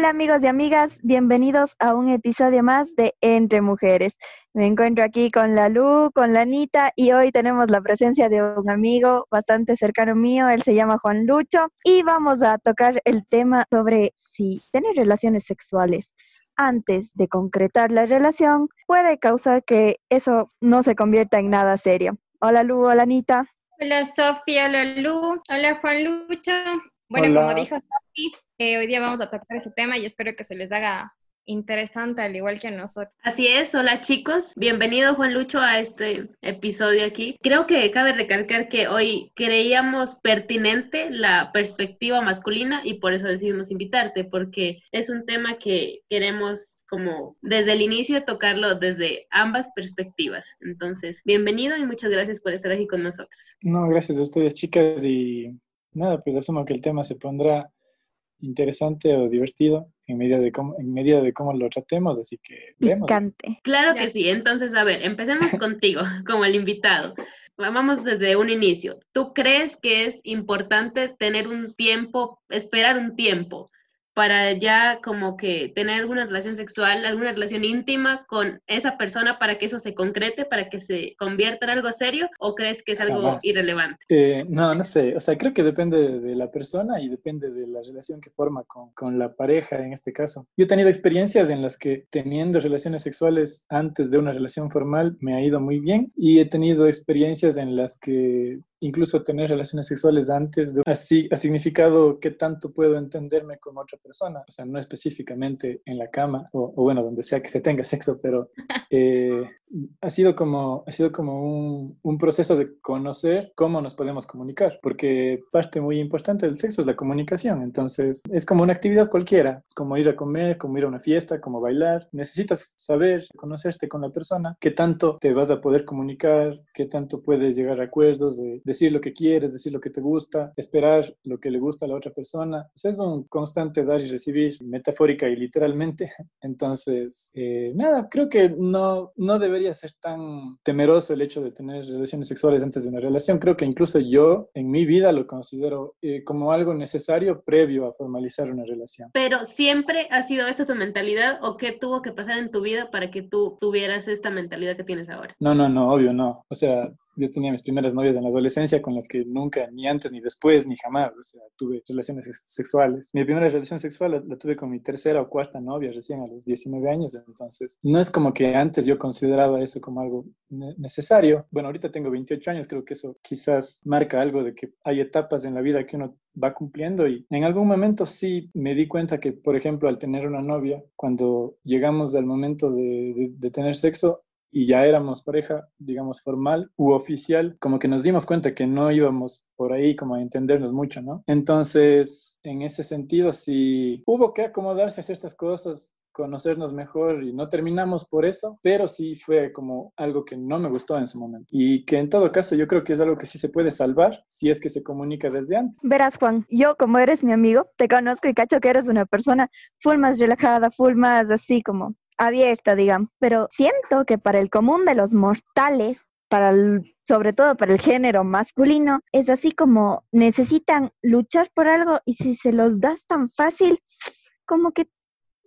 Hola amigos y amigas, bienvenidos a un episodio más de Entre Mujeres. Me encuentro aquí con la Lu, con la Anita y hoy tenemos la presencia de un amigo bastante cercano mío, él se llama Juan Lucho y vamos a tocar el tema sobre si tener relaciones sexuales antes de concretar la relación puede causar que eso no se convierta en nada serio. Hola Lu, hola Anita. Hola Sofía, hola Lu, hola Juan Lucho. Bueno, como dijo Sofi, eh, hoy día vamos a tocar ese tema y espero que se les haga interesante, al igual que a nosotros. Así es, hola chicos, bienvenido Juan Lucho a este episodio aquí. Creo que cabe recalcar que hoy creíamos pertinente la perspectiva masculina y por eso decidimos invitarte, porque es un tema que queremos como desde el inicio tocarlo desde ambas perspectivas. Entonces, bienvenido y muchas gracias por estar aquí con nosotros. No, gracias a ustedes chicas y nada, pues asumo que el tema se pondrá interesante o divertido en medida de cómo, en medida de cómo lo tratemos, así que vemos. Picante. Claro que sí, entonces a ver, empecemos contigo como el invitado. Vamos desde un inicio. ¿Tú crees que es importante tener un tiempo, esperar un tiempo para ya como que tener alguna relación sexual, alguna relación íntima con esa persona para que eso se concrete, para que se convierta en algo serio o crees que es algo irrelevante? Eh, no, no sé, o sea, creo que depende de la persona y depende de la relación que forma con, con la pareja en este caso. Yo he tenido experiencias en las que teniendo relaciones sexuales antes de una relación formal me ha ido muy bien y he tenido experiencias en las que incluso tener relaciones sexuales antes de así ha significado qué tanto puedo entenderme con otra persona, o sea, no específicamente en la cama o, bueno, donde sea que se tenga sexo, pero eh, ha sido como, ha sido como un, un, proceso de conocer cómo nos podemos comunicar, porque parte muy importante del sexo es la comunicación, entonces es como una actividad cualquiera, como ir a comer, como ir a una fiesta, como bailar, necesitas saber, conocerte con la persona, qué tanto te vas a poder comunicar, qué tanto puedes llegar a acuerdos de decir lo que quieres, decir lo que te gusta, esperar lo que le gusta a la otra persona, es un constante dar y recibir, metafórica y literalmente, entonces, eh, nada, creo que no, no debería ser tan temeroso el hecho de tener relaciones sexuales antes de una relación. Creo que incluso yo en mi vida lo considero eh, como algo necesario previo a formalizar una relación. Pero siempre ha sido esta tu mentalidad o qué tuvo que pasar en tu vida para que tú tuvieras esta mentalidad que tienes ahora? No, no, no, obvio no. O sea, yo tenía mis primeras novias en la adolescencia con las que nunca, ni antes, ni después, ni jamás, o sea, tuve relaciones sexuales. Mi primera relación sexual la, tuve con mi tercera o cuarta novia recién a los 19 años, entonces no es como que antes yo consideraba eso como algo necesario. Bueno, ahorita tengo 28 años, creo que eso quizás marca algo de que hay etapas en la vida que uno va cumpliendo y en algún momento sí me di cuenta que, por ejemplo, al tener una novia, cuando llegamos al momento de, de tener sexo, y ya éramos pareja, digamos, formal u oficial, como que nos dimos cuenta que no íbamos por ahí como a entendernos mucho, ¿no? Entonces, en ese sentido, sí hubo que acomodarse a ciertas cosas, conocernos mejor y no terminamos por eso, pero sí fue como algo que no me gustó en su momento y que en todo caso yo creo que es algo que sí se puede salvar si es que se comunica desde antes. Verás Juan, yo como eres mi amigo, te conozco y cacho que eres una persona full más relajada, full más así como abierta, digamos, pero siento que para el común de los mortales, para sobre todo para el género masculino, es así como necesitan luchar por algo y si se los das tan fácil, como que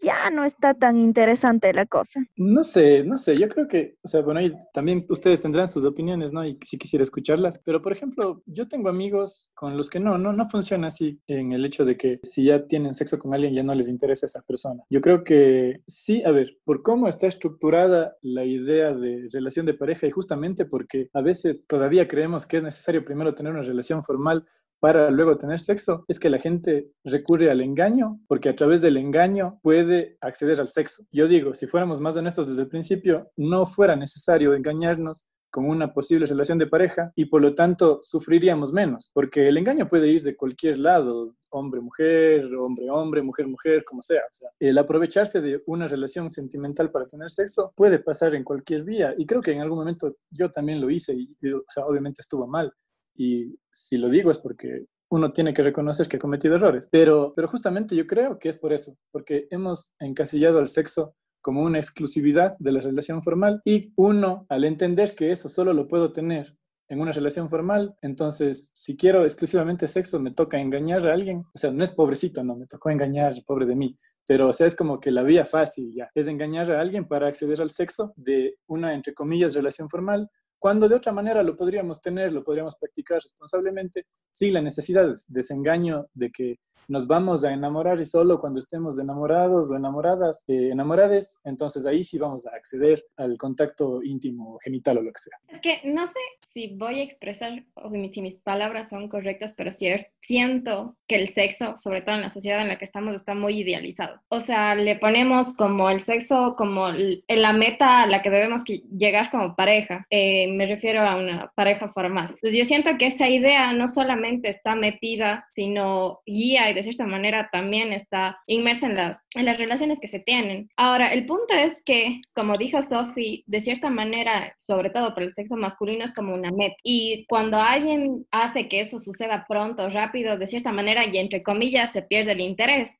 ya no está tan interesante la cosa. No sé, no sé, yo creo que, o sea, bueno, también ustedes tendrán sus opiniones, ¿no? Y sí quisiera escucharlas, pero por ejemplo, yo tengo amigos con los que no, no, no funciona así en el hecho de que si ya tienen sexo con alguien ya no les interesa esa persona. Yo creo que sí, a ver, por cómo está estructurada la idea de relación de pareja y justamente porque a veces todavía creemos que es necesario primero tener una relación formal para luego tener sexo es que la gente recurre al engaño porque a través del engaño puede acceder al sexo. Yo digo, si fuéramos más honestos desde el principio, no fuera necesario engañarnos con una posible relación de pareja y por lo tanto sufriríamos menos, porque el engaño puede ir de cualquier lado, hombre-mujer, hombre-hombre, mujer-mujer, como sea. O sea. El aprovecharse de una relación sentimental para tener sexo puede pasar en cualquier vía y creo que en algún momento yo también lo hice y o sea, obviamente estuvo mal, y si lo digo es porque uno tiene que reconocer que ha cometido errores. Pero, pero justamente yo creo que es por eso, porque hemos encasillado al sexo como una exclusividad de la relación formal y uno, al entender que eso solo lo puedo tener en una relación formal, entonces si quiero exclusivamente sexo, me toca engañar a alguien. O sea, no es pobrecito, no, me tocó engañar, pobre de mí pero o sea, es como que la vía fácil ya, es engañar a alguien para acceder al sexo de una, entre comillas, relación formal, cuando de otra manera lo podríamos tener, lo podríamos practicar responsablemente, sí, la necesidad de desengaño de que nos vamos a enamorar y solo cuando estemos enamorados o enamoradas, eh, enamorades, entonces ahí sí vamos a acceder al contacto íntimo, genital o lo que sea. Es que no sé si voy a expresar o si mis palabras son correctas, pero siento que el sexo, sobre todo en la sociedad en la que estamos, está muy idealizado. O sea, le ponemos como el sexo como la meta a la que debemos llegar como pareja. Eh, me refiero a una pareja formal. Entonces yo siento que esa idea no solamente está metida, sino guía y de cierta manera también está inmersa en las, en las relaciones que se tienen. Ahora, el punto es que, como dijo Sophie, de cierta manera, sobre todo para el sexo masculino, es como una meta. Y cuando alguien hace que eso suceda pronto, rápido, de cierta manera, y entre comillas, se pierde el interés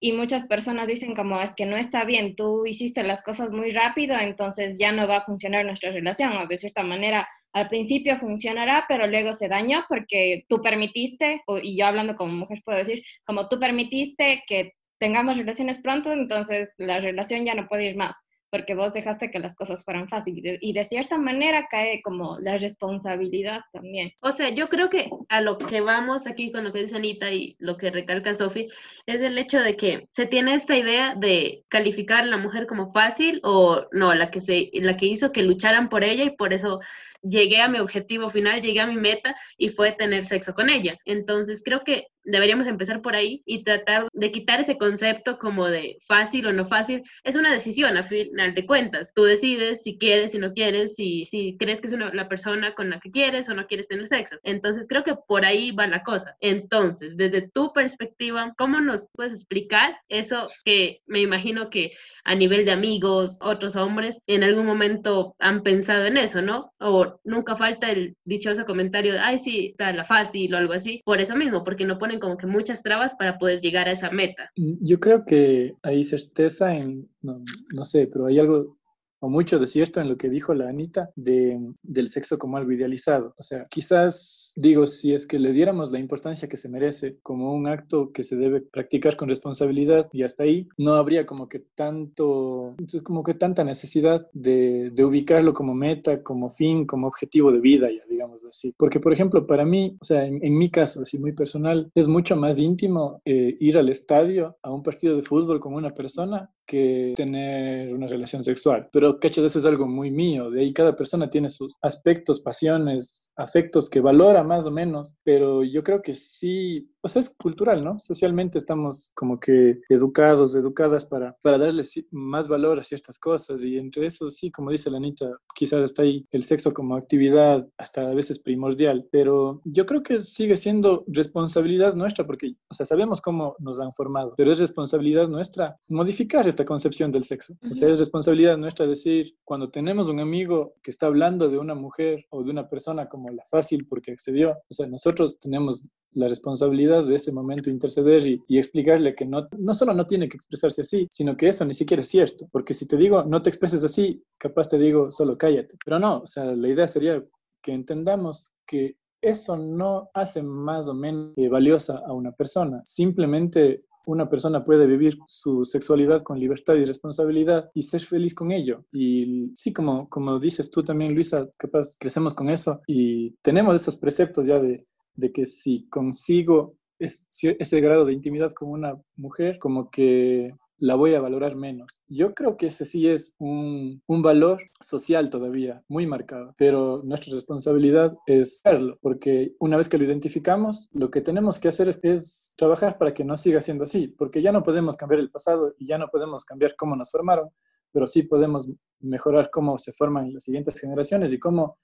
y muchas personas dicen como es que no está bien, tú hiciste las cosas muy rápido, entonces ya no va a funcionar nuestra relación o de cierta manera al principio funcionará, pero luego se dañó porque tú permitiste, y yo hablando como mujer puedo decir, como tú permitiste que tengamos relaciones pronto, entonces la relación ya no puede ir más porque vos dejaste que las cosas fueran fáciles y de cierta manera cae como la responsabilidad también. O sea, yo creo que a lo que vamos aquí con lo que dice Anita y lo que recalca Sofi es el hecho de que se tiene esta idea de calificar a la mujer como fácil o no, la que se la que hizo que lucharan por ella y por eso llegué a mi objetivo final, llegué a mi meta y fue tener sexo con ella. Entonces creo que deberíamos empezar por ahí y tratar de quitar ese concepto como de fácil o no fácil. Es una decisión a final de cuentas. Tú decides si quieres, si no quieres, si, si crees que es una, la persona con la que quieres o no quieres tener sexo. Entonces creo que por ahí va la cosa. Entonces, desde tu perspectiva, ¿cómo nos puedes explicar eso que me imagino que a nivel de amigos, otros hombres, en algún momento han pensado en eso, ¿no? O nunca falta el dichoso comentario de, ay, sí, está la fácil o algo así. Por eso mismo, porque no ponen como que muchas trabas para poder llegar a esa meta. Mm, yo creo que hay certeza en, no, no sé, pero hay algo mucho de cierto en lo que dijo la Anita de, del sexo como algo idealizado. O sea, quizás digo, si es que le diéramos la importancia que se merece como un acto que se debe practicar con responsabilidad y hasta ahí, no habría como que tanto, como que tanta necesidad de, de ubicarlo como meta, como fin, como objetivo de vida, ya digamos así. Porque, por ejemplo, para mí, o sea, en, mi caso, así muy personal, es mucho más íntimo eh, ir al estadio a un partido de fútbol con una persona que tener una relación sexual. Pero, ¿cachas? Eso es algo muy mío. De ahí cada persona tiene sus aspectos, pasiones, afectos que valora más o menos. Pero yo creo que sí, o sea, es cultural, ¿no? Socialmente estamos como que educados, educadas para, para darles más valor a ciertas cosas. Y entre eso, sí, como dice la Anita, quizás está ahí el sexo como actividad hasta a veces primordial. Pero yo creo que sigue siendo responsabilidad nuestra porque, o sea, sabemos cómo nos han formado, pero es responsabilidad nuestra modificar esta concepción del sexo. O sea, es responsabilidad nuestra decir, cuando tenemos un amigo que está hablando de una mujer o de una persona como la fácil porque accedió, o sea, nosotros tenemos la responsabilidad de ese momento interceder y, explicarle que no, no solo no tiene que expresarse así, sino que eso ni siquiera es cierto. Porque si te digo, no te expreses así, capaz te digo, solo cállate. Pero no, o sea, la idea sería que entendamos que eso no hace más o menos valiosa a una persona. Simplemente una persona puede vivir su sexualidad con libertad y responsabilidad y ser feliz con ello. Y sí, como, como dices tú también, Luisa, capaz crecemos con eso y tenemos esos preceptos ya de, de que si consigo ese grado de intimidad con una mujer, como que la voy a valorar menos. Yo creo que ese sí es un, un, valor social todavía muy marcado, pero nuestra responsabilidad es verlo, porque una vez que lo identificamos, lo que tenemos que hacer es, es, trabajar para que no siga siendo así, porque ya no podemos cambiar el pasado y ya no podemos cambiar cómo nos formaron, pero sí podemos mejorar cómo se forman las siguientes generaciones y cómo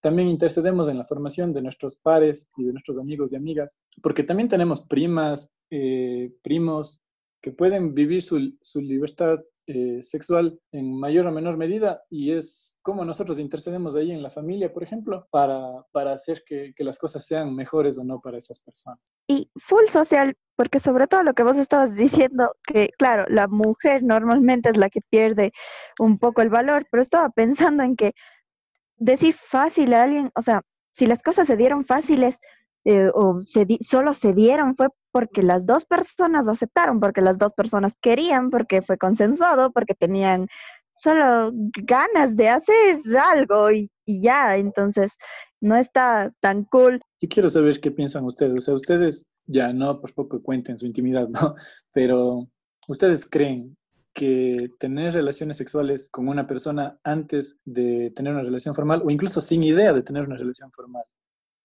también intercedemos en la formación de nuestros pares y de nuestros amigos y amigas, porque también tenemos primas, eh, primos, que pueden vivir su, su libertad eh, sexual en mayor o menor medida y es como nosotros intercedemos ahí en la familia, por ejemplo, para, para hacer que, que, las cosas sean mejores o no para esas personas. Y full social, porque sobre todo lo que vos estabas diciendo, que claro, la mujer normalmente es la que pierde un poco el valor, pero estaba pensando en que decir fácil a alguien, o sea, si las cosas se dieron fáciles, eh, o se solo se dieron fue porque las dos personas aceptaron, porque las dos personas querían, porque fue consensuado, porque tenían solo ganas de hacer algo y, y ya, entonces no está tan cool. Yo quiero saber qué piensan ustedes, o sea, ustedes ya no por poco cuenten su intimidad, ¿no? Pero ustedes creen que tener relaciones sexuales con una persona antes de tener una relación formal o incluso sin idea de tener una relación formal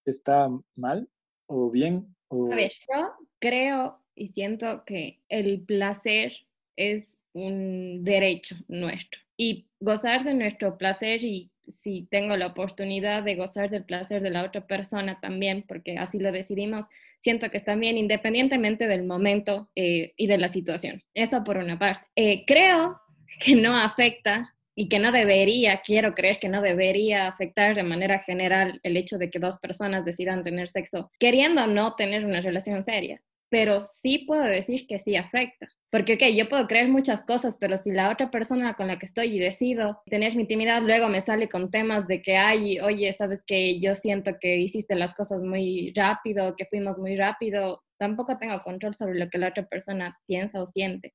está mal o bien? O... A ver, yo creo y siento que el placer es un derecho nuestro y gozar de nuestro placer y si tengo la oportunidad de gozar del placer de la otra persona también, porque así lo decidimos, siento que está bien independientemente del momento eh, y de la situación. Eso por una parte. Eh, creo que no afecta y que no debería, quiero creer que no debería afectar de manera general el hecho de que dos personas decidan tener sexo queriendo no tener una relación seria, pero sí puedo decir que sí afecta. Porque, ok, yo puedo creer muchas cosas, pero si la otra persona con la que estoy y decido tener mi intimidad, luego me sale con temas de que, ay, oye, sabes que yo siento que hiciste las cosas muy rápido, que fuimos muy rápido, tampoco tengo control sobre lo que la otra persona piensa o siente.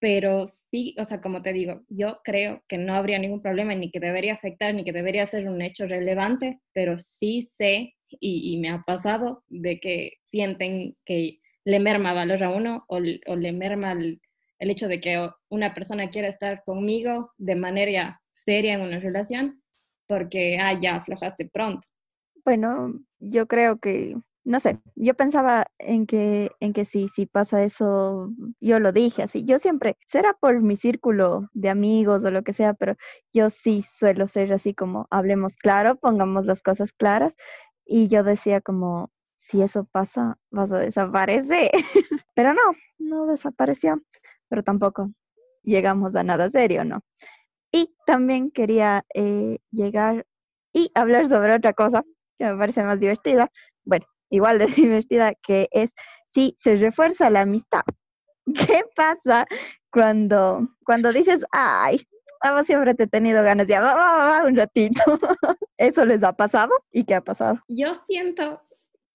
Pero sí, o sea, como te digo, yo creo que no habría ningún problema ni que debería afectar ni que debería ser un hecho relevante, pero sí sé y, me ha pasado de que sienten que le merma valor a uno o, le merma el, hecho de que una persona quiera estar conmigo de manera seria en una relación porque, ah, ya aflojaste pronto. Bueno, yo creo que no sé, yo pensaba en que, en que sí, si pasa eso, yo lo dije así. Yo siempre, será por mi círculo de amigos o lo que sea, pero yo sí suelo ser así como, hablemos claro, pongamos las cosas claras. Y yo decía como, si eso pasa, vas a desaparecer. pero no, no desapareció, pero tampoco llegamos a nada serio, ¿no? Y también quería eh, llegar y hablar sobre otra cosa que me parece más divertida. Bueno, igual de divertida, que es si se refuerza la amistad. ¿Qué pasa cuando, cuando dices, ay, siempre te he tenido ganas de ah, un ratito? ¿Eso les ha pasado? ¿Y qué ha pasado? Yo siento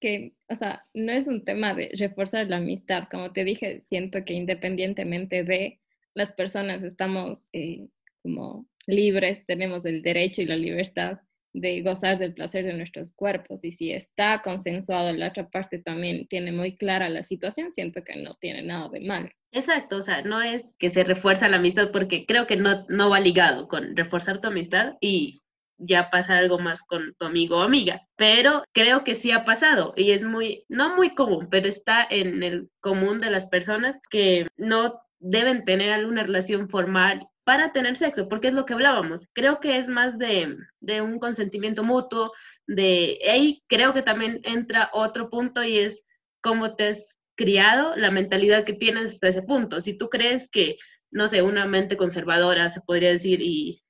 que, o sea, no es un tema de reforzar la amistad. Como te dije, siento que independientemente de las personas estamos eh, como libres, tenemos el derecho y la libertad de gozar del placer de nuestros cuerpos y si está consensuado, la otra parte también tiene muy clara la situación, siento que no tiene nada de mal. Exacto, o sea, no es que se refuerza la amistad porque creo que no, no va ligado con reforzar tu amistad y ya pasar algo más con tu amigo o amiga, pero creo que sí ha pasado y es muy, no muy común, pero está en el común de las personas que no deben tener alguna relación formal para tener sexo, porque es lo que hablábamos. Creo que es más de, un consentimiento mutuo, de ahí creo que también entra otro punto y es cómo te has criado, la mentalidad que tienes hasta ese punto. Si tú crees que, no sé, una mente conservadora, se podría decir, y,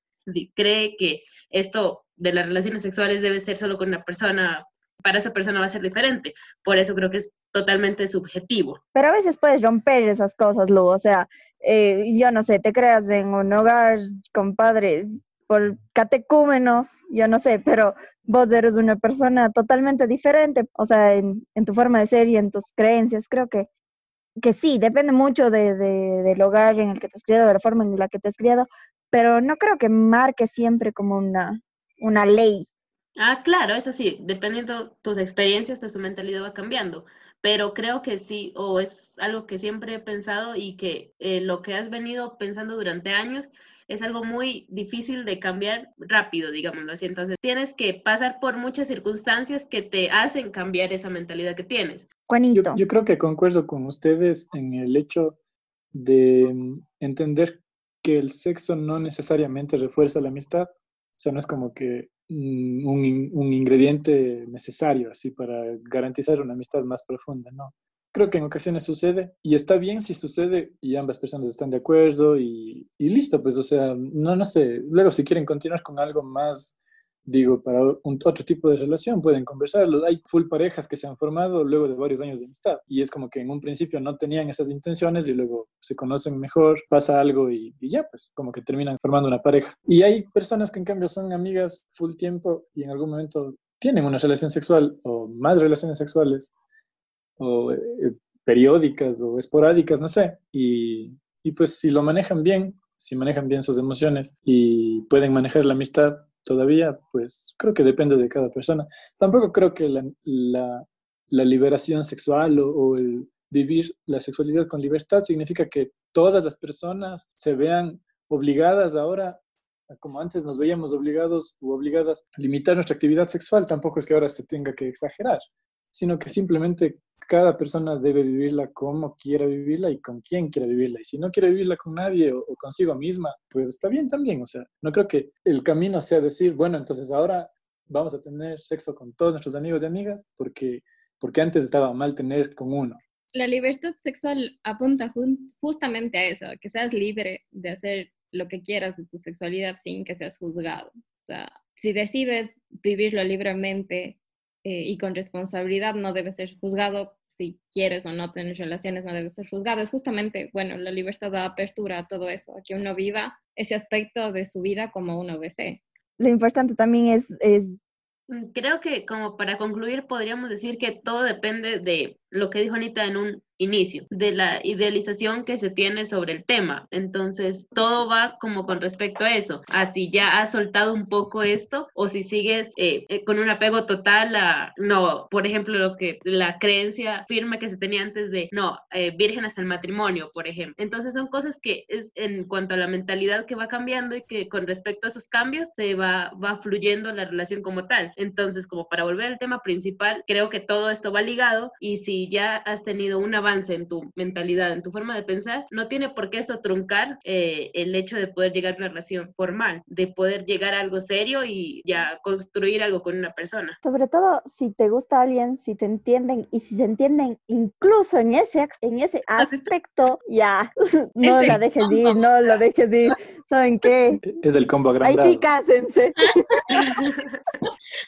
cree que esto de las relaciones sexuales debe ser solo con una persona, para esa persona va a ser diferente. Por eso creo que es totalmente subjetivo. Pero a veces puedes romper esas cosas, Lu, o sea, eh, yo no sé, te creas en un hogar con padres por catecúmenos, yo no sé, pero vos eres una persona totalmente diferente, o sea, en, tu forma de ser y en tus creencias, creo que, que sí, depende mucho de, del hogar en el que te has criado, de la forma en la que te has criado, pero no creo que marque siempre como una, una ley. Ah, claro, eso sí, dependiendo tus experiencias, pues tu mentalidad va cambiando pero creo que sí, o es algo que siempre he pensado y que eh, lo que has venido pensando durante años es algo muy difícil de cambiar rápido, digámoslo así. Entonces, tienes que pasar por muchas circunstancias que te hacen cambiar esa mentalidad que tienes. Juanito. Yo, yo creo que concuerdo con ustedes en el hecho de mm, entender que el sexo no necesariamente refuerza la amistad. O sea, no es como que Mm, un, un, ingrediente necesario así para garantizar una amistad más profunda, ¿no? Creo que en ocasiones sucede y está bien si sucede y ambas personas están de acuerdo y, y listo, pues, o sea, no, no sé, luego si quieren continuar con algo más digo, para un, otro tipo de relación pueden conversarlo. Hay full parejas que se han formado luego de varios años de amistad y es como que en un principio no tenían esas intenciones y luego se conocen mejor, pasa algo y, ya, pues como que terminan formando una pareja. Y hay personas que en cambio son amigas full tiempo y en algún momento tienen una relación sexual o más relaciones sexuales o eh, periódicas o esporádicas, no sé, y, y pues si lo manejan bien, si manejan bien sus emociones y pueden manejar la amistad todavía, pues creo que depende de cada persona. Tampoco creo que la, liberación sexual o, o, el vivir la sexualidad con libertad significa que todas las personas se vean obligadas ahora, como antes nos veíamos obligados o obligadas a limitar nuestra actividad sexual, tampoco es que ahora se tenga que exagerar, sino que simplemente cada persona debe vivirla como quiera vivirla y con quién quiera vivirla. Y si no quiere vivirla con nadie o, consigo misma, pues está bien también. O sea, no creo que el camino sea decir, bueno, entonces ahora vamos a tener sexo con todos nuestros amigos y amigas porque, porque antes estaba mal tener con uno. La libertad sexual apunta justamente a eso, que seas libre de hacer lo que quieras de tu sexualidad sin que seas juzgado. O sea, si decides vivirlo libremente eh, y con responsabilidad no debe ser juzgado si quieres o no tener relaciones, no debe ser juzgado. Es justamente, bueno, la libertad da apertura a todo eso, a que uno viva ese aspecto de su vida como uno desee. Lo importante también es, es... Creo que como para concluir podríamos decir que todo depende de lo que dijo Anita en un inicio, de la idealización que se tiene sobre el tema. Entonces, todo va como con respecto a eso. Así ya has soltado un poco esto o si sigues eh, eh, con un apego total a, no, por ejemplo, lo que la creencia firme que se tenía antes de, no, eh, virgen hasta el matrimonio, por ejemplo. Entonces, son cosas que es en cuanto a la mentalidad que va cambiando y que con respecto a esos cambios se va, va fluyendo la relación como tal. Entonces, como para volver al tema principal, creo que todo esto va ligado y si ya has tenido un avance en tu mentalidad, en tu forma de pensar, no tiene por qué esto truncar eh, el hecho de poder llegar a una relación formal, de poder llegar a algo serio y ya construir algo con una persona. Sobre todo si te gusta alguien, si te entienden y si se entienden incluso en ese, en ese aspecto, ya, no la dejes ir, no lo dejes ir. ¿Saben qué? Es el combo agrandado. Ahí sí cásense.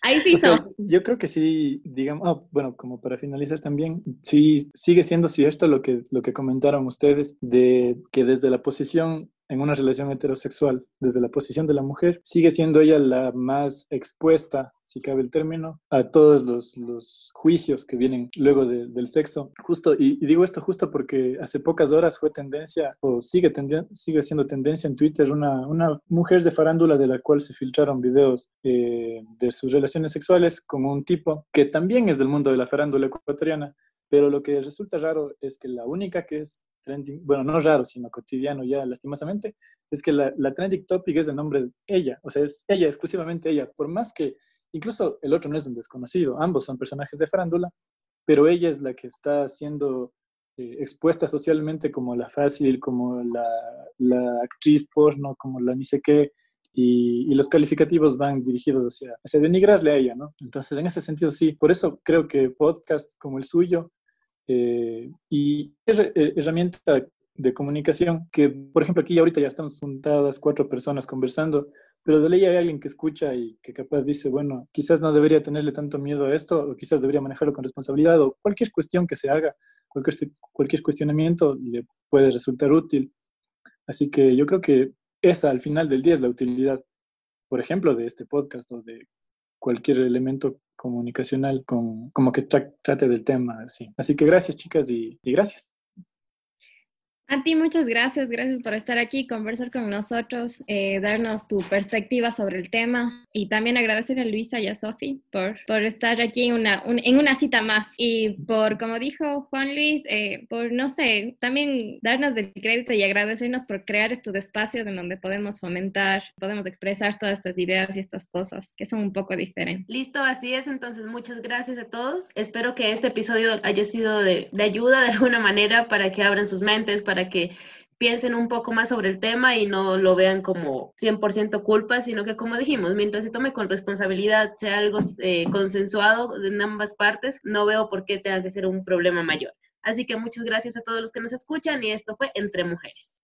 Ahí sí o sea, son. yo creo que sí, digamos, oh, bueno, como para finalizar también, sí sigue siendo cierto lo que, lo que comentaron ustedes, de que desde la posición en una relación heterosexual, desde la posición de la mujer, sigue siendo ella la más expuesta, si cabe el término, a todos los, los juicios que vienen luego de, del sexo. Justo, y, y, digo esto justo porque hace pocas horas fue tendencia, o sigue, sigue siendo tendencia en Twitter, una, una mujer de farándula de la cual se filtraron videos eh, de sus relaciones sexuales con un tipo que también es del mundo de la farándula ecuatoriana, pero lo que resulta raro es que la única que es trending, bueno, no raro, sino cotidiano ya lastimosamente, es que la, la trending topic es el nombre de ella, o sea, es ella, exclusivamente ella, por más que incluso el otro no es un desconocido, ambos son personajes de farándula, pero ella es la que está siendo eh, expuesta socialmente como la fácil, como la, la, actriz porno, como la ni sé qué, y, y, los calificativos van dirigidos hacia, hacia denigrarle a ella, ¿no? Entonces, en ese sentido, sí, por eso creo que podcasts como el suyo eh, y herramienta de comunicación que, por ejemplo, aquí ahorita ya estamos juntadas cuatro personas conversando, pero de ley hay alguien que escucha y que capaz dice, bueno, quizás no debería tenerle tanto miedo a esto, o quizás debería manejarlo con responsabilidad, o cualquier cuestión que se haga, cualquier, cualquier cuestionamiento le puede resultar útil. Así que yo creo que esa al final del día es la utilidad, por ejemplo, de este podcast o de cualquier elemento comunicacional con, como que tra trate del tema. Así. así que gracias chicas y, y gracias. A ti muchas gracias, gracias por estar aquí, conversar con nosotros, eh, darnos tu perspectiva sobre el tema y también agradecer a Luisa y a Sofi por, por estar aquí una, un, en una cita más y por, como dijo Juan Luis, eh, por, no sé, también darnos del crédito y agradecernos por crear estos espacios en donde podemos fomentar, podemos expresar todas estas ideas y estas cosas que son un poco diferentes. Listo, así es, entonces muchas gracias a todos. Espero que este episodio haya sido de, de ayuda de alguna manera para que abran sus mentes, para para que piensen un poco más sobre el tema y no lo vean como 100% culpa, sino que como dijimos, mientras se tome con responsabilidad, sea algo eh, consensuado en ambas partes, no veo por qué tenga que ser un problema mayor. Así que muchas gracias a todos los que nos escuchan y esto fue Entre Mujeres.